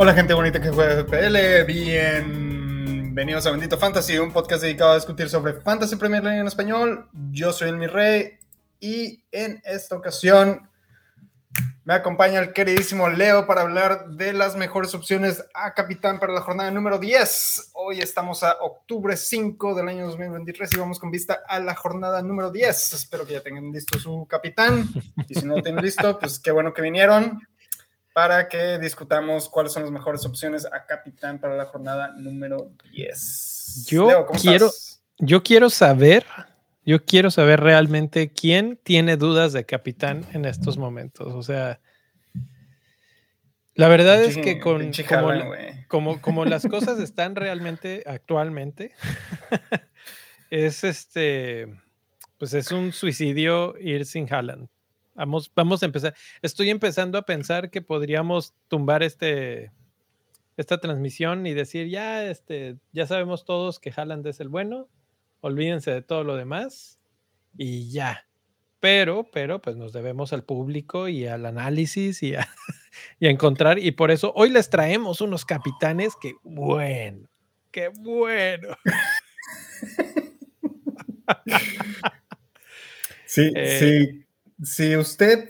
Hola gente bonita que juega FPL, bienvenidos a Bendito Fantasy, un podcast dedicado a discutir sobre Fantasy Premier League en español. Yo soy el Mi Rey y en esta ocasión me acompaña el queridísimo Leo para hablar de las mejores opciones a capitán para la jornada número 10. Hoy estamos a octubre 5 del año 2023 y vamos con vista a la jornada número 10. Espero que ya tengan listo su capitán y si no lo tienen listo, pues qué bueno que vinieron para que discutamos cuáles son las mejores opciones a capitán para la jornada número 10. Yo quiero yo quiero saber yo quiero saber realmente quién tiene dudas de capitán en estos momentos. O sea, la verdad es que con, como, como, las cosas están realmente actualmente, es este, pues es un suicidio ir sin Haaland. Vamos, vamos a empezar. Estoy empezando a pensar que podríamos tumbar este, esta transmisión y decir, ya, este, ya sabemos todos que Haaland es el bueno, olvídense de todo lo demás y ya. Pero, pero, pues nos debemos al público y al análisis y a, encontrar, y por eso hoy les traemos unos capitanes que, bueno, qué bueno. Sí, eh, sí. Si usted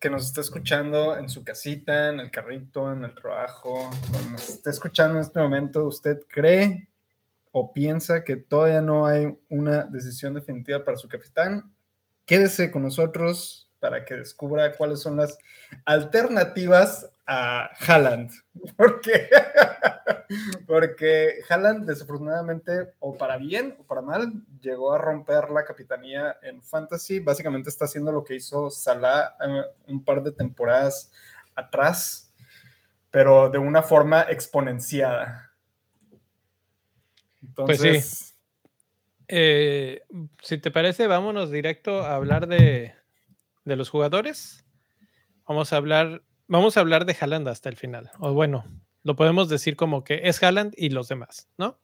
que nos está escuchando en su casita, en el carrito, en el trabajo, nos está escuchando en este momento, ¿usted cree o piensa que todavía no hay una decisión definitiva para su capitán, quédese con nosotros para que descubra cuáles son las alternativas a Haaland. Porque, porque Haaland, desafortunadamente, o para bien o para mal, llegó a romper la capitanía en Fantasy. Básicamente está haciendo lo que hizo Salah eh, un par de temporadas atrás, pero de una forma exponenciada. Pues sí. Eh, si te parece, vámonos directo a hablar de, los jugadores. Vamos a hablar, vamos a hablar de Haaland hasta el final. O bueno, lo podemos decir como que es Haaland y los demás, ¿no?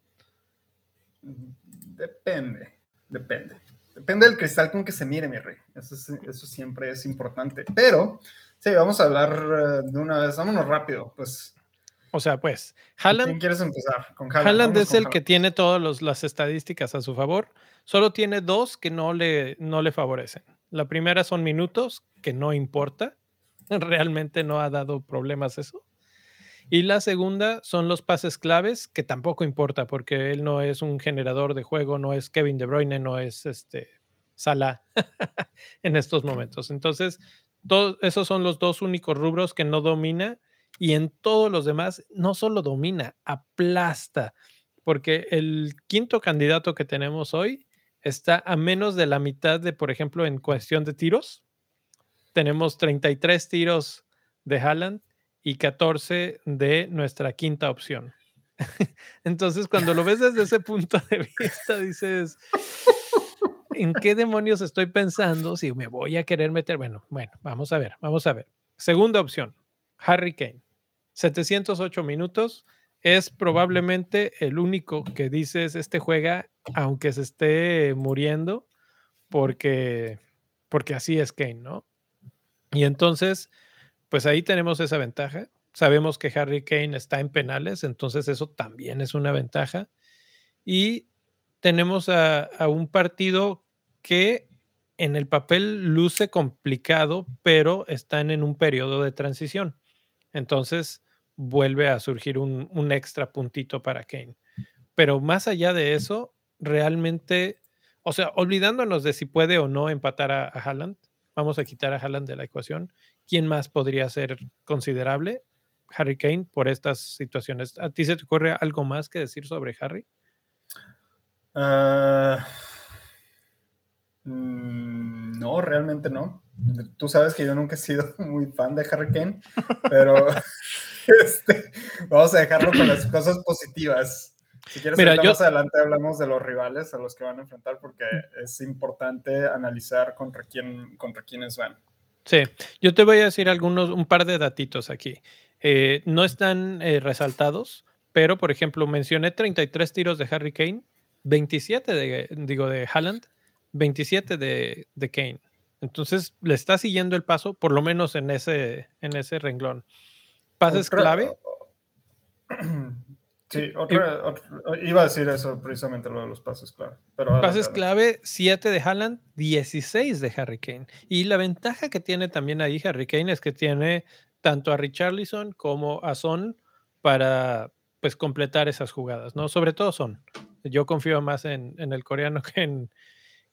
Depende, depende. Depende del cristal con que se mire, mi rey. Eso, eso siempre es importante. Pero, sí, vamos a hablar eh, de una vez. Vámonos rápido. Pues o sea, pues, Haaland. quieres empezar? Con Haaland. es el que tiene todas las estadísticas a su favor. Solo tiene dos que no le, no le favorecen. La primera son minutos, que no importa. Realmente no ha dado problemas eso. Y la segunda son los pases claves, que tampoco importa, porque él no es un generador de juego, no es Kevin De Bruyne, no es este Salah en estos momentos. Entonces, esos son los dos únicos rubros que no domina y en todos los demás no solo domina, aplasta, porque el quinto candidato que tenemos hoy está a menos de la mitad de, por ejemplo, en cuestión de tiros. Tenemos 33 tiros de Haaland y 14 de nuestra quinta opción. Entonces, cuando lo ves desde ese punto de vista, dices, ¿en qué demonios estoy pensando si me voy a querer meter? Bueno, bueno, vamos a ver, vamos a ver. Segunda opción, Harry Kane. 708 minutos. Es probablemente el único que dices, este juega aunque se esté muriendo, porque, porque así es Kane, ¿no? Y entonces, pues ahí tenemos esa ventaja. Sabemos que Harry Kane está en penales, entonces eso también es una ventaja. Y tenemos a, a un partido que en el papel luce complicado, pero están en un periodo de transición. Entonces, vuelve a surgir un, extra puntito para Kane. Pero más allá de eso, realmente, o sea, olvidándonos de si puede o no empatar a, a Haaland, vamos a quitar a Haaland de la ecuación. ¿Quién más podría ser considerable? Harry Kane por estas situaciones. ¿A ti se te ocurre algo más que decir sobre Harry? Ah, mm, no, realmente no. Tú sabes que yo nunca he sido muy fan de Harry Kane, pero Este, vamos a dejarlo con las cosas positivas. Si quieres, más adelante hablamos de los rivales a los que van a enfrentar porque es importante analizar contra quién, contra quiénes van. Sí, yo te voy a decir algunos, un par de datitos aquí. Eh, no están eh, resaltados, pero por ejemplo, mencioné 33 tiros de Harry Kane, 27 de, digo, de Haaland, 27 de, de Kane. Entonces le está siguiendo el paso, por lo menos en ese, en ese renglón. Pases clave. Sí, iba a decir eso precisamente lo de los pases clave. Pero pases clave, 7 de Haaland, 16 de Harry Kane. Y la ventaja que tiene también ahí Harry Kane es que tiene tanto a Richarlison como a Son para pues completar esas jugadas, ¿no? Sobre todo Son. Yo confío más en, en el coreano que en,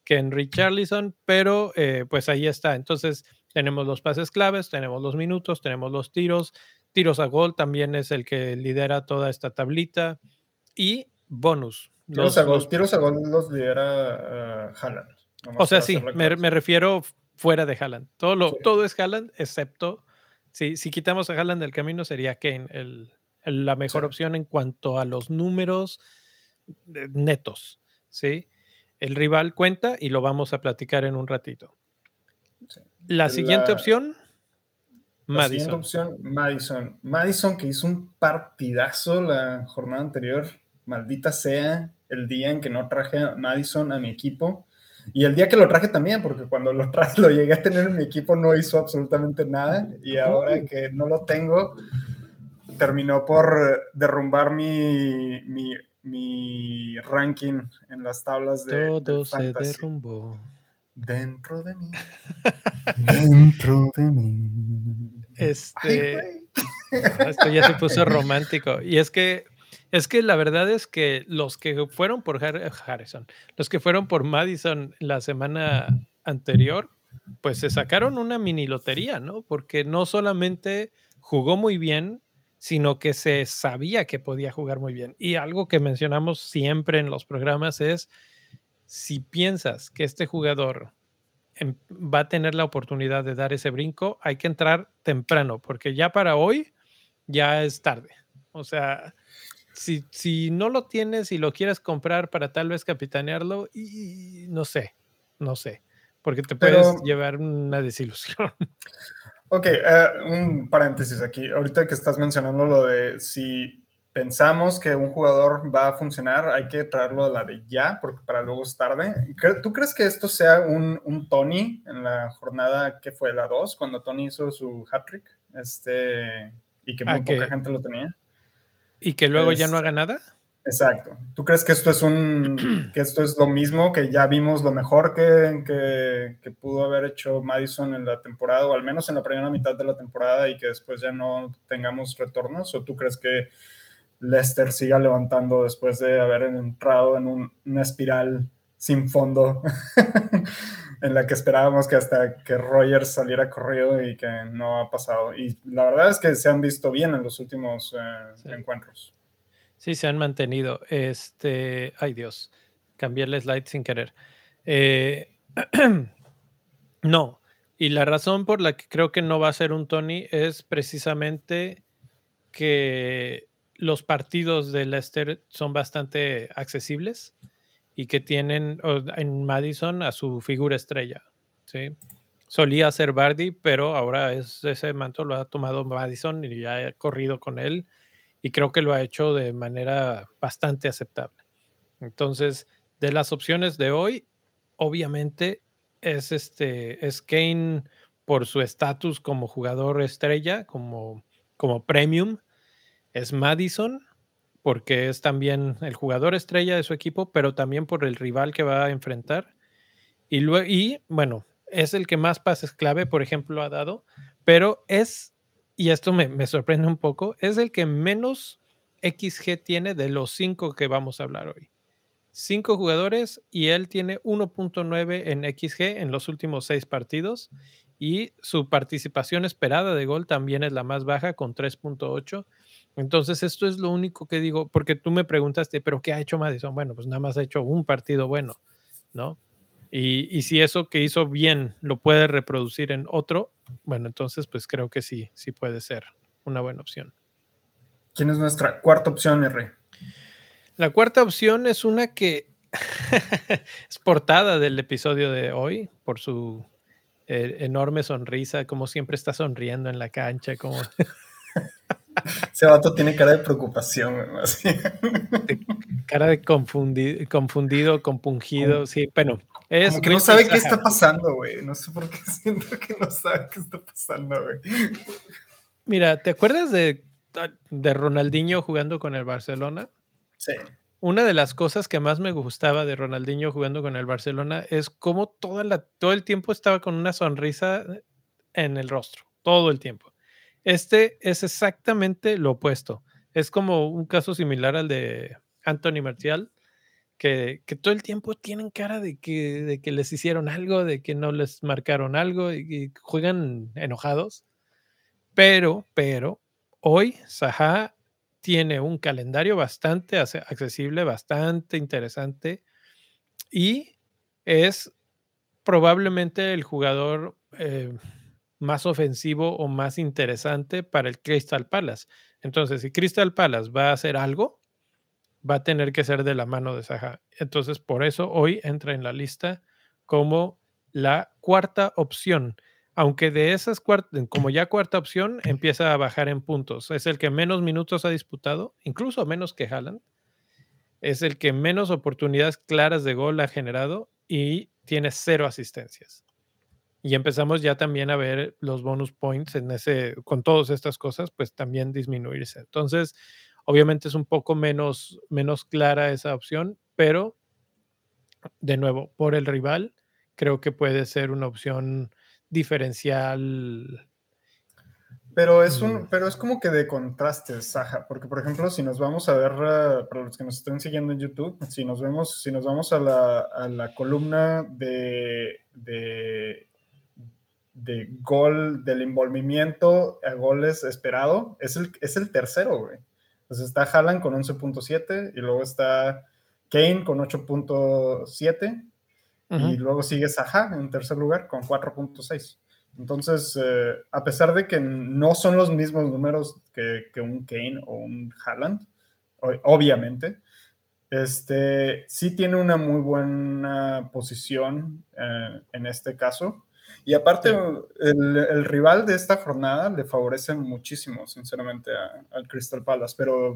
que en Richarlison, pero eh, pues ahí está. Entonces tenemos los pases claves, tenemos los minutos, tenemos los tiros, tiros a gol también es el que lidera toda esta tablita y bonus. Tiros, a, gol, tiros a gol los lidera uh, Haaland. O sea, sí, me, refiero fuera de Haaland. Todo, lo, todo es Haaland, excepto si, si quitamos a Haaland del camino sería Kane el, la mejor opción en cuanto a los números eh, netos. ¿sí? El rival cuenta y lo vamos a platicar en un ratito. La siguiente opción, la Siguiente opción, Madison. Madison que hizo un partidazo la jornada anterior. Maldita sea el día en que no traje a Madison a mi equipo. Y el día que lo traje también, porque cuando lo traje, lo llegué a tener en mi equipo, no hizo absolutamente nada. Y ahora que no lo tengo, terminó por derrumbar mi, mi mi ranking en las tablas de. Todo se derrumbó. Dentro de mí. Dentro de mí. Este. esto ya se puso romántico. Y es que. Es que la verdad es que los que fueron por Harrison, los que fueron por Madison la semana anterior, pues se sacaron una mini lotería, ¿no? Porque no solamente jugó muy bien, sino que se sabía que podía jugar muy bien. Y algo que mencionamos siempre en los programas es, si piensas que este jugador va a tener la oportunidad de dar ese brinco, hay que entrar temprano, porque ya para hoy ya es tarde. O sea, si, si no lo tienes y lo quieres comprar para tal vez capitanearlo, y no sé, no sé, porque te puedes llevar una desilusión. Ok, eh, un paréntesis aquí. Ahorita que estás mencionando lo de si pensamos que un jugador va a funcionar, hay que traerlo a la de ya, porque para luego es tarde. ¿Tú crees que esto sea un, un Tony en la jornada que fue la 2, cuando Tony hizo su hat-trick? Este, y que ah, muy poca gente lo tenía. ¿Y que luego ya no haga nada? Exacto. ¿Tú crees que esto es un que esto es lo mismo, que ya vimos lo mejor que, que, pudo haber hecho Madison en la temporada, o al menos en la primera mitad de la temporada, y que después ya no tengamos retornos? ¿O tú crees que Leicester siga levantando después de haber entrado en una espiral sin fondo, en la que esperábamos que hasta que Rogers saliera corrido y que no ha pasado? Y la verdad es que se han visto bien en los últimos eh, encuentros. Sí, se han mantenido. Este, ay Dios, cambié el slide sin querer. Eh, no, y la razón por la que creo que no va a ser un Tony es precisamente que los partidos de Leicester son bastante accesibles y que tienen en Madison a su figura estrella. ¿sí? Solía ser Bardi, pero ahora es, ese manto lo ha tomado Madison y ya ha corrido con él y creo que lo ha hecho de manera bastante aceptable. Entonces, de las opciones de hoy, obviamente es este es Kane por su estatus como jugador estrella, como, como premium, es Madison porque es también el jugador estrella de su equipo, pero también por el rival que va a enfrentar. Y, luego, y bueno, es el que más pases clave, por ejemplo, ha dado, pero es y esto me, sorprende un poco, es el que menos XG tiene de los cinco que vamos a hablar hoy. Cinco jugadores y él tiene 1.9 en XG en los últimos seis partidos y su participación esperada de gol también es la más baja con 3.8. Entonces esto es lo único que digo, porque tú me preguntaste, pero ¿qué ha hecho Madison? Bueno, pues nada más ha hecho un partido bueno, ¿no? Y, si eso que hizo bien lo puede reproducir en otro, bueno, entonces pues creo que sí, sí puede ser una buena opción. ¿Quién es nuestra cuarta opción, R? La cuarta opción es una que es portada del episodio de hoy por su eh, enorme sonrisa, como siempre está sonriendo en la cancha, como... Ese vato tiene cara de preocupación, Cara de confundido, confundido compungido, sí, bueno. Es que no sabe qué está pasando, güey. No sé por qué siento que no sabe qué está pasando, güey. Mira, ¿te acuerdas de, de Ronaldinho jugando con el Barcelona? Sí. Una de las cosas que más me gustaba de Ronaldinho jugando con el Barcelona es cómo toda la, todo el tiempo estaba con una sonrisa en el rostro, todo el tiempo. Este es exactamente lo opuesto. Es como un caso similar al de Anthony Martial, que, todo el tiempo tienen cara de que, les hicieron algo, de que no les marcaron algo y, juegan enojados. Pero, pero, hoy Saha tiene un calendario bastante accesible, bastante interesante y es probablemente el jugador eh, más ofensivo o más interesante para el Crystal Palace. Entonces, si Crystal Palace va a hacer algo, va a tener que ser de la mano de Saha. Entonces, por eso hoy entra en la lista como la cuarta opción. Aunque de esas como ya cuarta opción, empieza a bajar en puntos. Es el que menos minutos ha disputado, incluso menos que Haaland. Es el que menos oportunidades claras de gol ha generado y tiene cero asistencias. Y empezamos ya también a ver los bonus points en ese, con todas estas cosas, pues también disminuirse. Entonces, obviamente es un poco menos, menos clara esa opción, pero de nuevo, por el rival, creo que puede ser una opción diferencial. Pero es un, mm. pero es como que de contraste, Saja, porque por ejemplo, si nos vamos a ver, eh, para los que nos estén siguiendo en YouTube, si nos vemos, si nos vamos a la, a la columna de, de de gol, del envolvimiento a goles esperado, es el, es el tercero, güey. Entonces está Haaland con 11.7 y luego está Kane con 8.7 y luego sigue Saha en tercer lugar con 4.6. Entonces, eh, a pesar de que no son los mismos números que, un Kane o un Haaland, obviamente, este, sí tiene una muy buena posición eh, en este caso. Y aparte, el, rival de esta jornada le favorece muchísimo, sinceramente, al Crystal Palace. Pero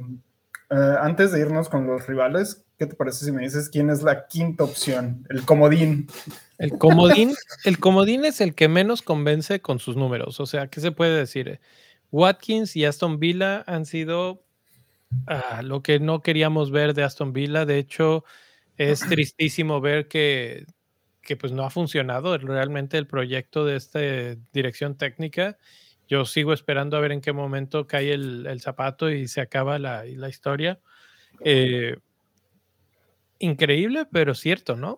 eh, antes de irnos con los rivales, ¿qué te parece si me dices quién es la quinta opción? El comodín. El comodín, el comodín es el que menos convence con sus números. O sea, ¿qué se puede decir? Watkins y Aston Villa han sido ah, lo que no queríamos ver de Aston Villa. De hecho, es tristísimo ver que que pues no ha funcionado realmente el proyecto de esta dirección técnica. Yo sigo esperando a ver en qué momento cae el, zapato y se acaba la, historia. Eh, increíble, pero cierto, ¿no?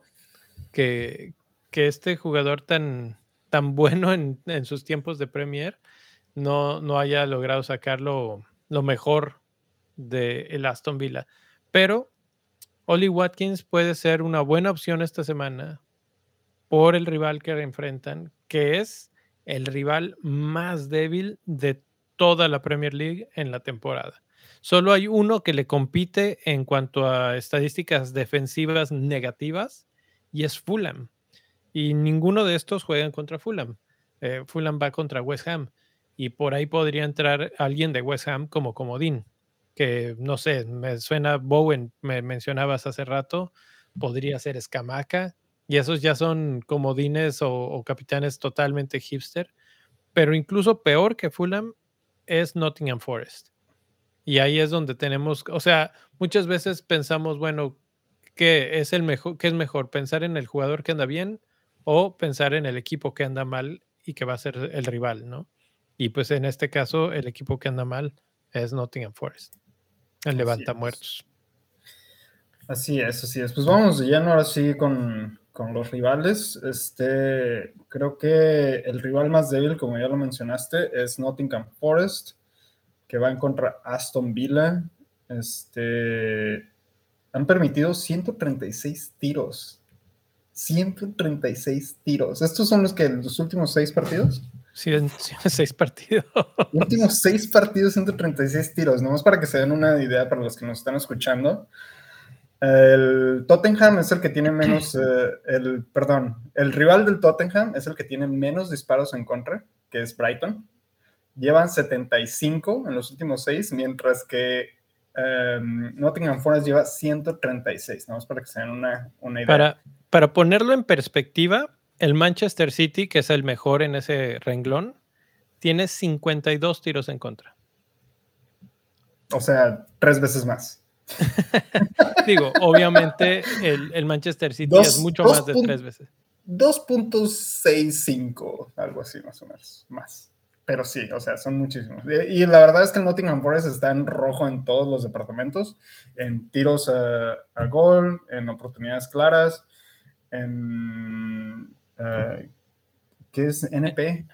Que, este jugador tan, tan bueno en, sus tiempos de Premier no, no haya logrado sacar lo, mejor del el Aston Villa. Pero Oli Watkins puede ser una buena opción esta semana por el rival que enfrentan, que es el rival más débil de toda la Premier League en la temporada. Solo hay uno que le compite en cuanto a estadísticas defensivas negativas y es Fulham. Y ninguno de estos juegan contra Fulham. Eh, Fulham va contra West Ham y por ahí podría entrar alguien de West Ham como comodín, que no sé, me suena Bowen, me mencionabas hace rato, podría ser Escamaca, y esos ya son comodines o, capitanes totalmente hipster. Pero incluso peor que Fulham es Nottingham Forest. Y ahí es donde tenemos, o sea, muchas veces pensamos, bueno, ¿qué es el mejor, qué es mejor? ¿Pensar en el jugador que anda bien o pensar en el equipo que anda mal y que va a ser el rival, ¿no? Y pues en este caso, el equipo que anda mal es Nottingham Forest. El levanta muertos. Así es, así es. Pues vamos ya ahora sí con, con los rivales. Este, creo que el rival más débil, como ya lo mencionaste, es Nottingham Forest, que va en contra Aston Villa. Este, han permitido 136 tiros. 136 tiros. ¿Estos son los que los últimos seis partidos? Sí, seis partidos. Últimos seis partidos, 136 tiros. Nomás para que se den una idea para los que nos están escuchando. El Tottenham es el que tiene menos, eh, el, perdón, el rival del Tottenham es el que tiene menos disparos en contra, que es Brighton. llevan 75 en los últimos seis, mientras que em, Nottingham Forest lleva 136, ¿no? para que se den una, idea. Para, para ponerlo en perspectiva, el Manchester City, que es el mejor en ese renglón, tiene 52 tiros en contra. O sea, tres veces más. Digo, obviamente el, Manchester City es mucho más de tres veces. 2.65, algo así más o menos, más. Pero sí, o sea, son muchísimos. Y, la verdad es que el Nottingham Forest está en rojo en todos los departamentos, en tiros a, gol, en oportunidades claras, en... Uh, ¿Qué es NP?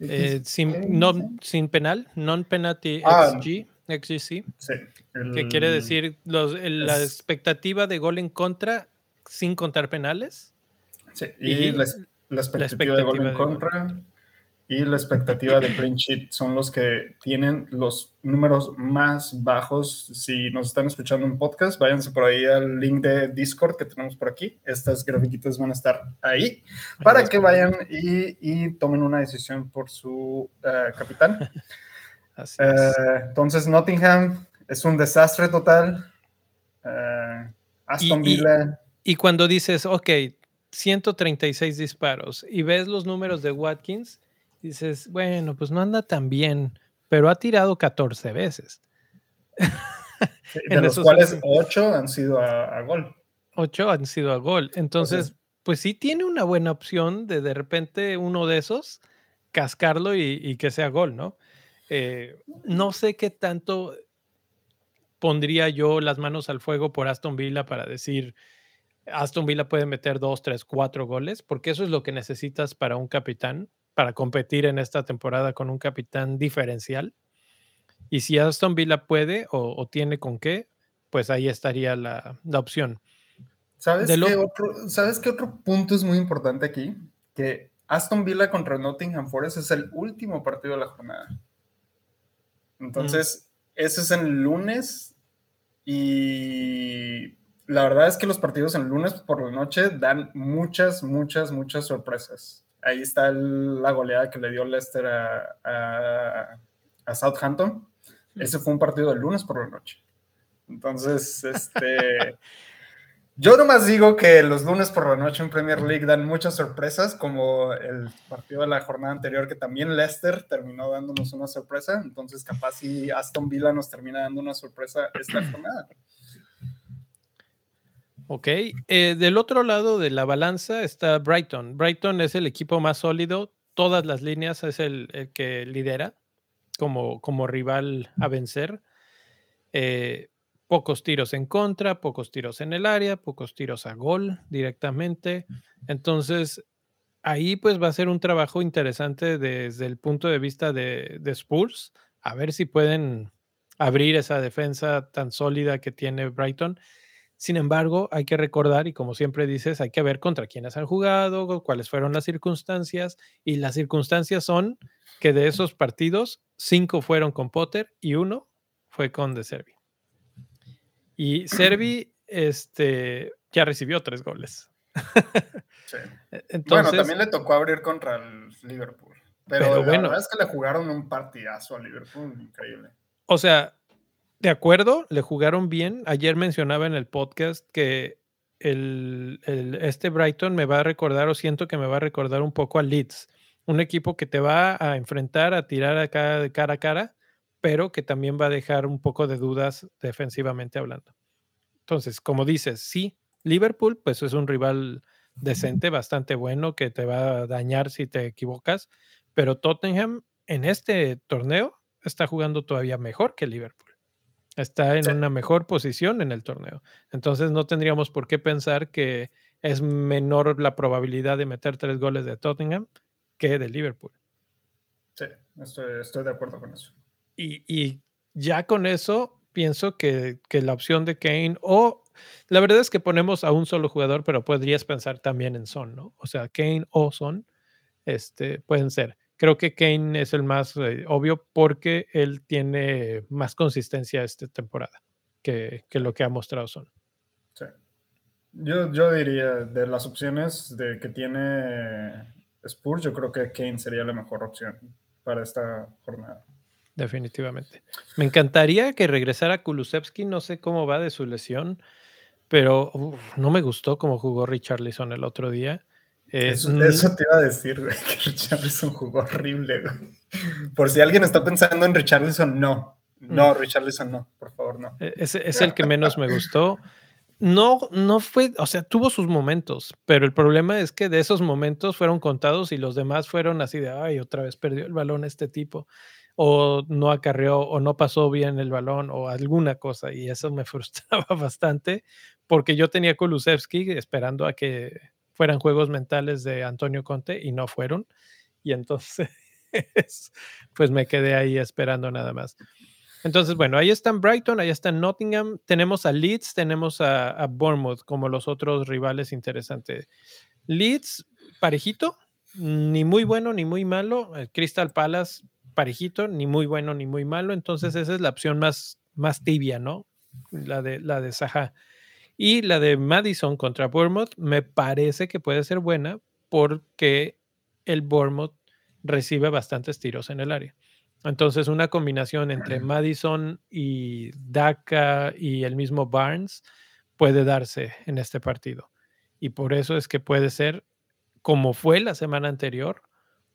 Eh, sin, no, sin penal, non-penalty ah, XG, XGC. Sí, que quiere decir los, la expectativa de gol en contra sin contar penales. Sí, y, la, expectativa de gol en contra y la expectativa de clean sheet son los que tienen los números más bajos. Si nos están escuchando en podcast, váyanse por ahí al link de Discord que tenemos por aquí. Estas grafiquitas van a estar ahí para que vayan y, tomen una decisión por su uh, capitán. Uh, entonces, Nottingham es un desastre total. Uh, Aston Villa. Y, y cuando dices, ok, 136 disparos y ves los números de Watkins, dices, bueno, pues no anda tan bien, pero ha tirado 14 veces. de los cuales 8 han sido a, gol. 8 han sido a gol. Entonces, pues sí tiene una buena opción de de repente uno de esos cascarlo y, que sea gol, ¿no? Eh, no sé qué tanto pondría yo las manos al fuego por Aston Villa para decir Aston Villa puede meter 2, 3, 4 goles, porque eso es lo que necesitas para un capitán para competir en esta temporada con un capitán diferencial. Y si Aston Villa puede o, tiene con qué, pues ahí estaría la, opción. ¿Sabes qué, otro, ¿Sabes qué otro punto es muy importante aquí? Que Aston Villa contra Nottingham Forest es el último partido de la jornada. Entonces, ese es el lunes y la verdad es que los partidos en el lunes por la noche dan muchas, muchas, muchas sorpresas ahí está la goleada que le dio Leicester a, Southampton. Ese fue un partido del lunes por la noche. Entonces, este. Yo nomás digo que los lunes por la noche en Premier League dan muchas sorpresas, como el partido de la jornada anterior, que también Leicester terminó dándonos una sorpresa. Entonces, capaz si Aston Villa nos termina dando una sorpresa esta jornada. Ok, eh, del otro lado de la balanza está Brighton. Brighton es el equipo más sólido, todas las líneas es el, que lidera como, como, rival a vencer. Eh, pocos tiros en contra, pocos tiros en el área, pocos tiros a gol directamente. Entonces, ahí pues va a ser un trabajo interesante desde el punto de vista de, de Spurs, a ver si pueden abrir esa defensa tan sólida que tiene Brighton sin embargo, hay que recordar, y como siempre dices, hay que ver contra quiénes han jugado, cuáles fueron las circunstancias, y las circunstancias son que de esos partidos, cinco fueron con Potter y uno fue con De Servi. Y Servi este, ya recibió tres goles. E, bueno, también le tocó abrir contra el Liverpool. Pero, la verdad es que le jugaron un partidazo a Liverpool, increíble. O sea, de acuerdo, le jugaron bien. Ayer mencionaba en el podcast que el, este Brighton me va a recordar o siento que me va a recordar un poco al Leeds, un equipo que te va a enfrentar, a tirar acá de cara a cara, pero que también va a dejar un poco de dudas defensivamente hablando. Entonces, como dices, sí, Liverpool, pues es un rival decente, bastante bueno, que te va a dañar si te equivocas, pero Tottenham en este torneo está jugando todavía mejor que Liverpool. Está en una mejor posición en el torneo. Entonces no tendríamos por qué pensar que es menor la probabilidad de meter tres goles de Tottenham que de Liverpool. Sí, estoy, de acuerdo con eso. Y, ya con eso pienso que, la opción de Kane o la verdad es que ponemos a un solo jugador, pero podrías pensar también en Son, ¿no? O sea, Kane o Son este, pueden ser. Creo que Kane es el más eh, obvio porque él tiene más consistencia esta temporada que, lo que ha mostrado Son. Sí. Yo, yo diría, de las opciones de que tiene Spurs, yo creo que Kane sería la mejor opción para esta jornada. Definitivamente. Me encantaría que regresara Kulusevski, no sé cómo va de su lesión, pero no me gustó cómo jugó Richarlison el otro día. eso, te iba a decir, que Richarlison jugó horrible. Por si alguien está pensando en Richarlison, no. No, mm. Richarlison no, por favor, no. E, es, es el que menos me gustó no, no fue, o sea, tuvo sus momentos, pero el problema es que de esos momentos fueron contados y los demás fueron así de, ay, otra vez perdió el balón este tipo, o no acarreó, o no pasó bien el balón, o alguna cosa, y eso me frustraba bastante, porque yo tenía Kulusevski esperando a que fueran juegos mentales de Antonio Conte y no fueron, y entonces, pues me quedé ahí esperando nada más. Entonces, bueno, ahí están Brighton, ahí está Nottingham, tenemos a Leeds, tenemos a, Bournemouth como los otros rivales interesantes. Leeds, parejito, ni muy bueno ni muy malo. Eh, Crystal Palace, parejito, ni muy bueno ni muy malo. Entonces, esa es la opción más, más tibia, ¿no? La de, la de Saha. Y la de Madison contra Bournemouth me parece que puede ser buena porque el Bournemouth recibe bastantes tiros en el área. Entonces, una combinación entre Madison y Daka y el mismo Barnes puede darse en este partido. Y por eso es que puede ser, como fue la semana anterior,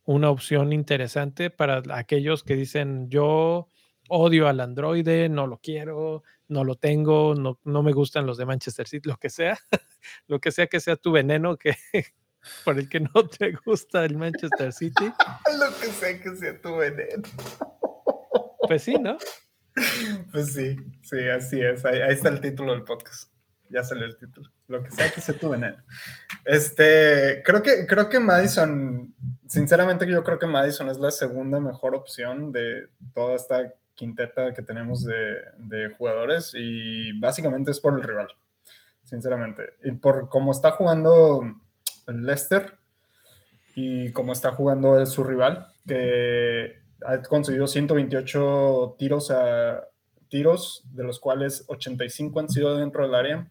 una opción interesante para aquellos que dicen yo odio al androide, no lo quiero, no lo tengo, no, no me gustan los de Manchester City, lo que sea, lo que sea que sea tu veneno que, por el que no te gusta el Manchester City. Lo que sea que sea tu veneno. Pues sí, ¿no? Pues sí, sí, así es. Ahí, está el título del podcast. Ya salió el título. Lo que sea que sea tu veneno. Este, creo que, creo que Madison, sinceramente yo creo que Madison es la segunda mejor opción de toda esta quinteta que tenemos de, jugadores y básicamente es por el rival, sinceramente. Y por cómo está jugando el Leicester y como está jugando su rival, que ha conseguido 128 tiros, a, tiros, de los cuales 85 han sido dentro del área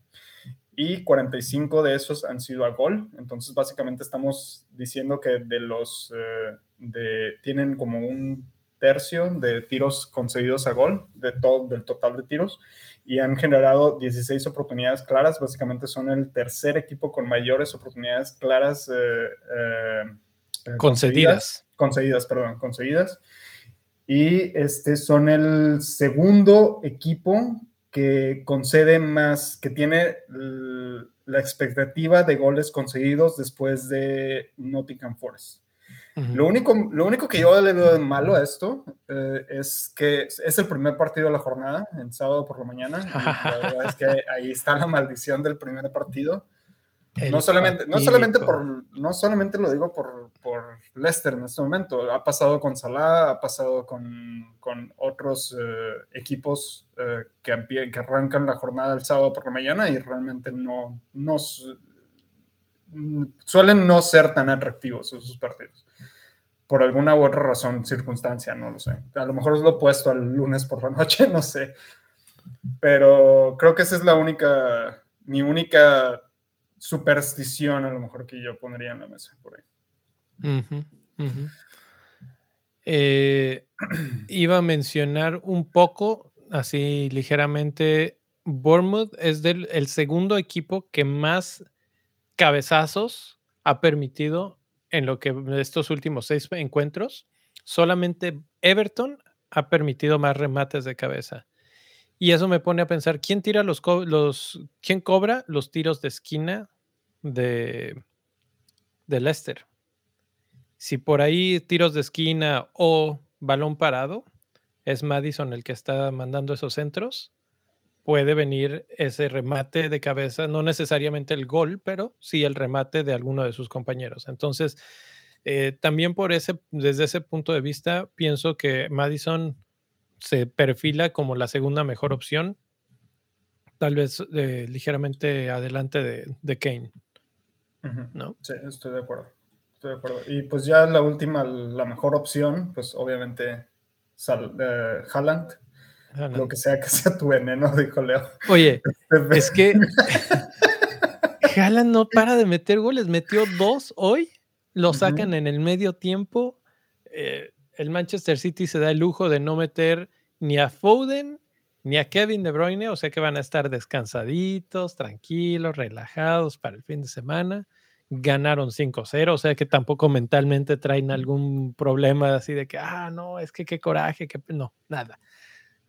y 45 de esos han sido a gol. Entonces, básicamente estamos diciendo que de los, eh, de, tienen como un tercio de tiros concedidos a gol de todo, del total de tiros y han generado 16 oportunidades claras. Básicamente son el tercer equipo con mayores oportunidades claras eh, eh, eh, concedidas. Concedidas, perdón, concedidas. Y este son el segundo equipo que concede más, que tiene la expectativa de goles concedidos después de Nottingham Forest. Lo, único, lo único que yo le veo de malo a esto eh, es que es el primer partido de la jornada, el sábado por la mañana. la verdad es que ahí está la maldición del primer partido. No solamente, no solamente por, no solamente lo digo por, por Leicester en este momento, ha pasado con Salah, ha pasado con, con otros eh, equipos eh, que, que, arrancan la jornada el sábado por la mañana y realmente no, no suelen no ser tan atractivos esos partidos por alguna u otra razón, circunstancia, no lo sé. A lo mejor es lo opuesto al lunes por la noche, no sé. Pero creo que esa es la única, mi única superstición a lo mejor que yo pondría en la mesa por ahí. Eh, iba a mencionar un poco, así ligeramente, Bournemouth es del, el segundo equipo que más cabezazos ha permitido en lo que estos últimos seis encuentros, solamente Everton ha permitido más remates de cabeza. Y eso me pone a pensar, ¿quién tira los, quién cobra los tiros de esquina de, de Leicester? Si por ahí tiros de esquina o balón parado, es Madison el que está mandando esos centros, puede venir ese remate de cabeza, no necesariamente el gol, pero sí el remate de alguno de sus compañeros. Entonces, eh, también por ese, desde ese punto de vista, pienso que Madison se perfila como la segunda mejor opción, tal vez eh, ligeramente adelante de, de Kane. ¿No? Sí, estoy de acuerdo. Estoy de acuerdo. Y pues ya la última, la mejor opción, pues obviamente Sal, eh, Haaland lo que sea que sea tu veneno, dijo Leo. Oye, este, es que Haaland no para de meter goles. Metió dos hoy, lo sacan en el medio tiempo. Eh, el Manchester City se da el lujo de no meter ni a Foden ni a Kevin De Bruyne, o sea que van a estar descansaditos, tranquilos, relajados para el fin de semana. Ganaron 5-0, o sea que tampoco mentalmente traen algún problema así de que, ah, no, es que qué coraje, que no, nada.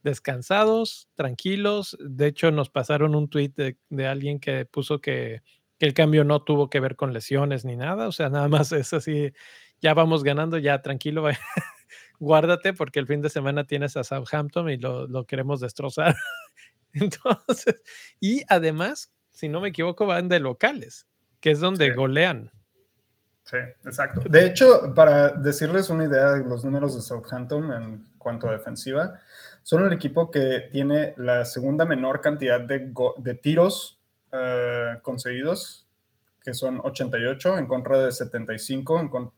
Descansados, tranquilos. De hecho, nos pasaron un tweet de, alguien que puso que, que el cambio no tuvo que ver con lesiones ni nada, o sea, nada más es así, ya vamos ganando, ya tranquilo, guárdate porque el fin de semana tienes a Southampton y lo, queremos destrozar. Entonces, y además, si no me equivoco, van de locales, que es donde golean. Sí, exacto. De hecho, para decirles una idea de los números de Southampton en cuanto a defensiva, son el equipo que tiene la segunda menor cantidad de, de tiros uh, conseguidos que son 88 en contra de 75,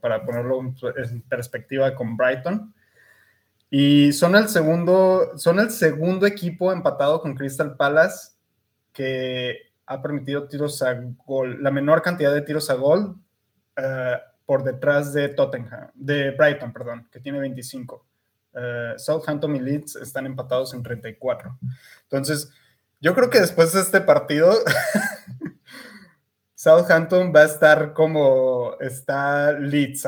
para ponerlo en perspectiva con Brighton. Y son el segundo, son el segundo equipo empatado con Crystal Palace que ha permitido tiros a gol, la menor cantidad de tiros a gol eh, por detrás de Tottenham, de Brighton, perdón, que tiene 25. Eh, Southampton y Leeds están empatados en 34. Entonces, yo creo que después de este partido Southampton va a estar como está Leeds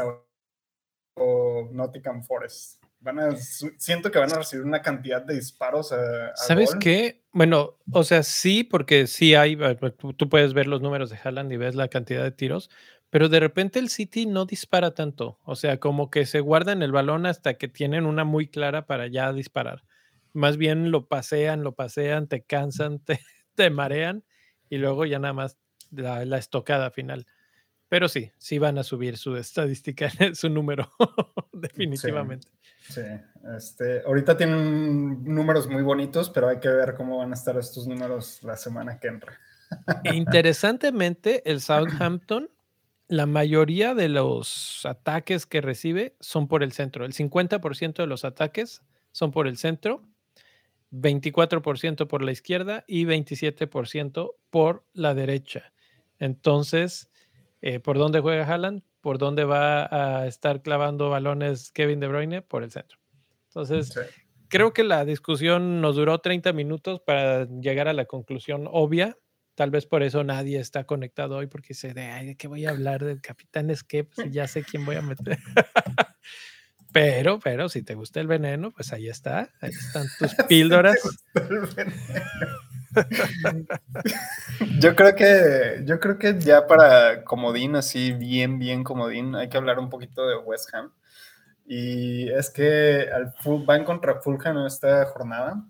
o Nottingham Forest. Van a, siento que van a recibir una cantidad de disparos. ¿Sabes qué? Bueno, o sea, sí, porque sí hay, tú, puedes ver los números de Haaland y ves la cantidad de tiros, pero de repente el City no dispara tanto. O sea, como que se guardan el balón hasta que tienen una muy clara para ya disparar. Más bien lo pasean, lo pasean, te cansan, te, te marean y luego ya nada más la, estocada final. Pero sí, sí van a subir su estadística, su número, definitivamente. Sí, Este, ahorita tienen números muy bonitos, pero hay que ver cómo van a estar estos números la semana que entra. Interesantemente, el Southampton, la mayoría de los ataques que recibe son por el centro. El 50% de los ataques son por el centro 24% por la izquierda y 27% por la derecha. Entonces, eh, ¿por dónde juega Haaland? ¿Por dónde va a estar clavando balones Kevin De Bruyne? Por el centro. Entonces, creo que la discusión nos duró 30 minutos para llegar a la conclusión obvia. Tal vez por eso nadie está conectado hoy, porque dice, ¿de qué voy a hablar del Capitán Skep? Si ya sé quién voy a meter. Pero, pero si te gusta el veneno, pues ahí está. Ahí están tus píldoras. Yo creo que, yo creo que ya para comodín, así bien, bien comodín, hay que hablar un poquito de West Ham. Y es que al van contra Fulham en esta jornada.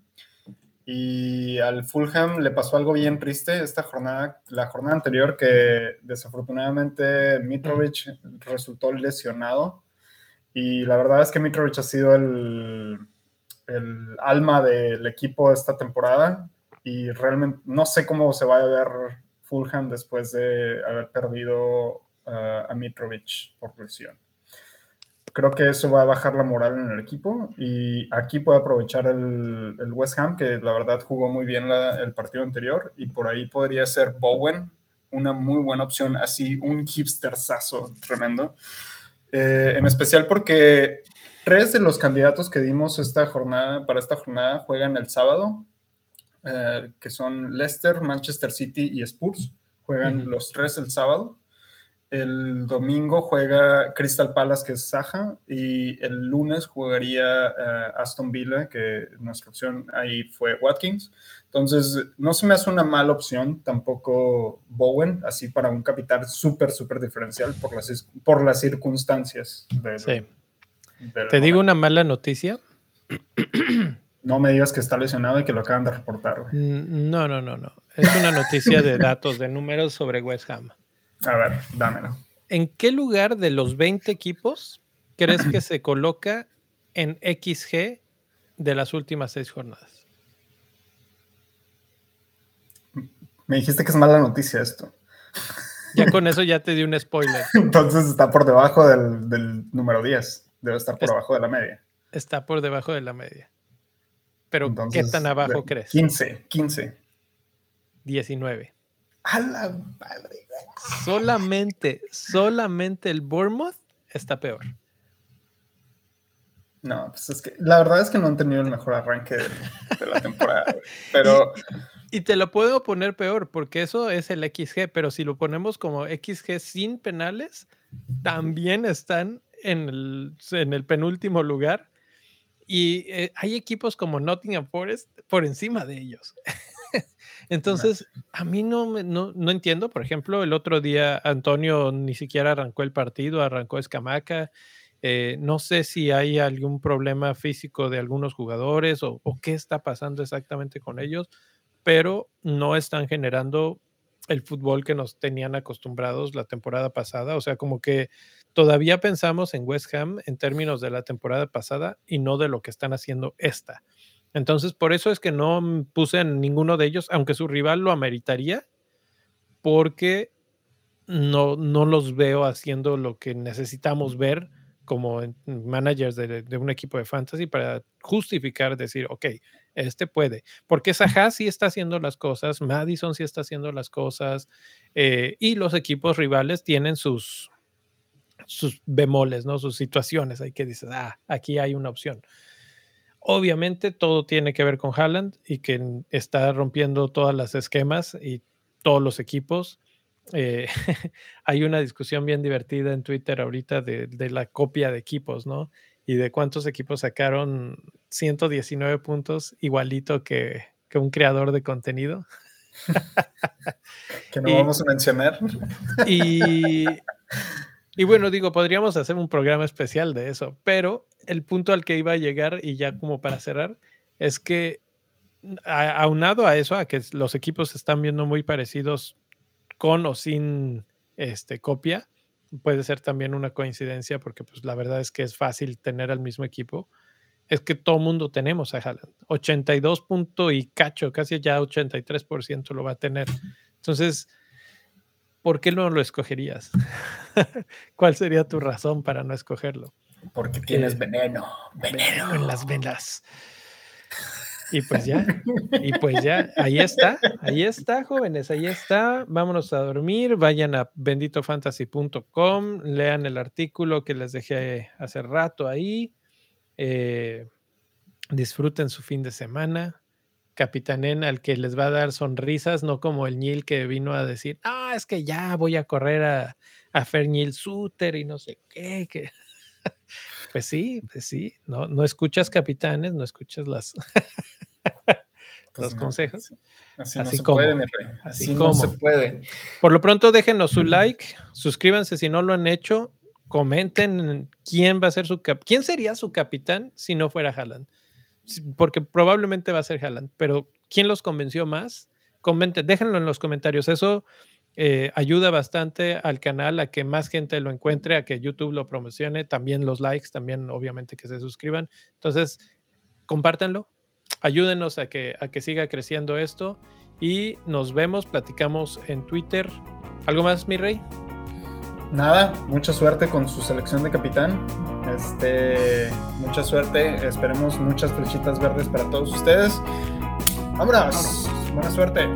Y al Fulham le pasó algo bien triste esta jornada, la jornada anterior, que desafortunadamente Mitrovic resultó lesionado y la verdad es que Mitrovic ha sido el, el alma del equipo esta temporada y realmente no sé cómo se va a ver Fulham después de haber perdido a Mitrovic por lesión. Creo que eso va a bajar la moral en el equipo y aquí puede aprovechar el, el West Ham, que la verdad jugó muy bien el partido anterior y por ahí podría ser Bowen una muy buena opción, así un hipsterzazo tremendo. Eh, en especial porque tres de los candidatos que dimos esta jornada, para esta jornada juegan el sábado, eh, que son Leicester, Manchester City y Spurs. Juegan los tres el sábado. El domingo juega Crystal Palace, que es Saja, y el lunes jugaría eh, Aston Villa, que nuestra opción ahí fue Watkins. Entonces, no se me hace una mala opción tampoco Bowen, así para un capital súper, súper diferencial por las, por las circunstancias. sí. Te digo una mala noticia. No me digas que está lesionado y que lo acaban de reportar. No, no, no, no. Es una noticia de datos, de números sobre West Ham. A ver, dámelo. ¿En qué lugar de los 20 equipos crees que se coloca en XG de las últimas seis jornadas? Me dijiste que es mala noticia esto. Ya con eso ya te di un spoiler. Entonces está por debajo del, número 10. Debe estar por debajo de la media. Está por debajo de la media. Pero ¿qué tan abajo crees? 15, 15. 19. A la madre. Solamente, solamente el Bournemouth está peor. No, pues es que la verdad es que no han tenido el mejor arranque de, la temporada, pero... Y, te lo puedo poner peor, porque eso es el XG, pero si lo ponemos como XG sin penales, también están en el, en el penúltimo lugar. Y eh, hay equipos como Nottingham Forest por encima de ellos. Entonces, a mí no, no, no, entiendo. Por ejemplo, el otro día Antonio ni siquiera arrancó el partido, arrancó Escamaca. Eh, no sé si hay algún problema físico de algunos jugadores o, qué está pasando exactamente con ellos, pero no están generando el fútbol que nos tenían acostumbrados la temporada pasada. O sea, como que todavía pensamos en West Ham en términos de la temporada pasada y no de lo que están haciendo esta. Entonces, por eso es que no puse en ninguno de ellos, aunque su rival lo ameritaría, porque no, no los veo haciendo lo que necesitamos ver como managers de, un equipo de fantasy para justificar, decir, ok, este puede. Porque Saha sí está haciendo las cosas, Madison sí está haciendo las cosas, eh, y los equipos rivales tienen sus, sus bemoles, ¿no? Sus situaciones. Hay que decir, ah, aquí hay una opción. Obviamente todo tiene que ver con Haaland y que está rompiendo todas las esquemas y todos los equipos. Eh, hay una discusión bien divertida en Twitter ahorita de, la copia de equipos, ¿no? Y de cuántos equipos sacaron 119 puntos igualito que, un creador de contenido. que no vamos a mencionar. Y, y bueno, digo, podríamos hacer un programa especial de eso, pero el punto al que iba a llegar, y ya como para cerrar, es que aunado a eso, a que los equipos se están viendo muy parecidos con o sin este, copia. Puede ser también una coincidencia porque pues la verdad es que es fácil tener al mismo equipo. Es que todo mundo tenemos a Haaland. 82 punto y cacho, casi ya 83% lo va a tener. Entonces, ¿por qué no lo escogerías? ¿Cuál sería tu razón para no escogerlo? Porque tienes veneno, veneno en las venas. Y pues ya, y pues ya, ahí está, ahí está, jóvenes, ahí está. Vámonos a dormir, vayan a benditofantasy.com, lean el artículo que les dejé hace rato ahí. Eh, disfruten su fin de semana. Capitanen al que les va a dar sonrisas, no como el Nil que vino a decir, ah, es que ya voy a correr a, a Fernil Suter y no sé qué. que Pues sí, pues sí, no, no escuchas capitanes, no escuchas las los pues consejos. Así, no se puede, rey. Así, no se puede. Por lo pronto, déjenos su like, suscríbanse si no lo han hecho, comenten quién va a ser su cap quién sería su capitán si no fuera Haaland. Porque probablemente va a ser Haaland, pero ¿quién los convenció más? Comenten, déjenlo en los comentarios. Eso eh, ayuda bastante al canal a que más gente lo encuentre, a que YouTube lo promocione, también los likes, también obviamente que se suscriban. Entonces, compártanlo, ayúdenos a que, a que siga creciendo esto y nos vemos, platicamos en Twitter. ¿Algo más, mi rey? Nada, mucha suerte con su selección de capitán. Este, mucha suerte, esperemos muchas flechitas verdes para todos ustedes. Vámonos, buena suerte.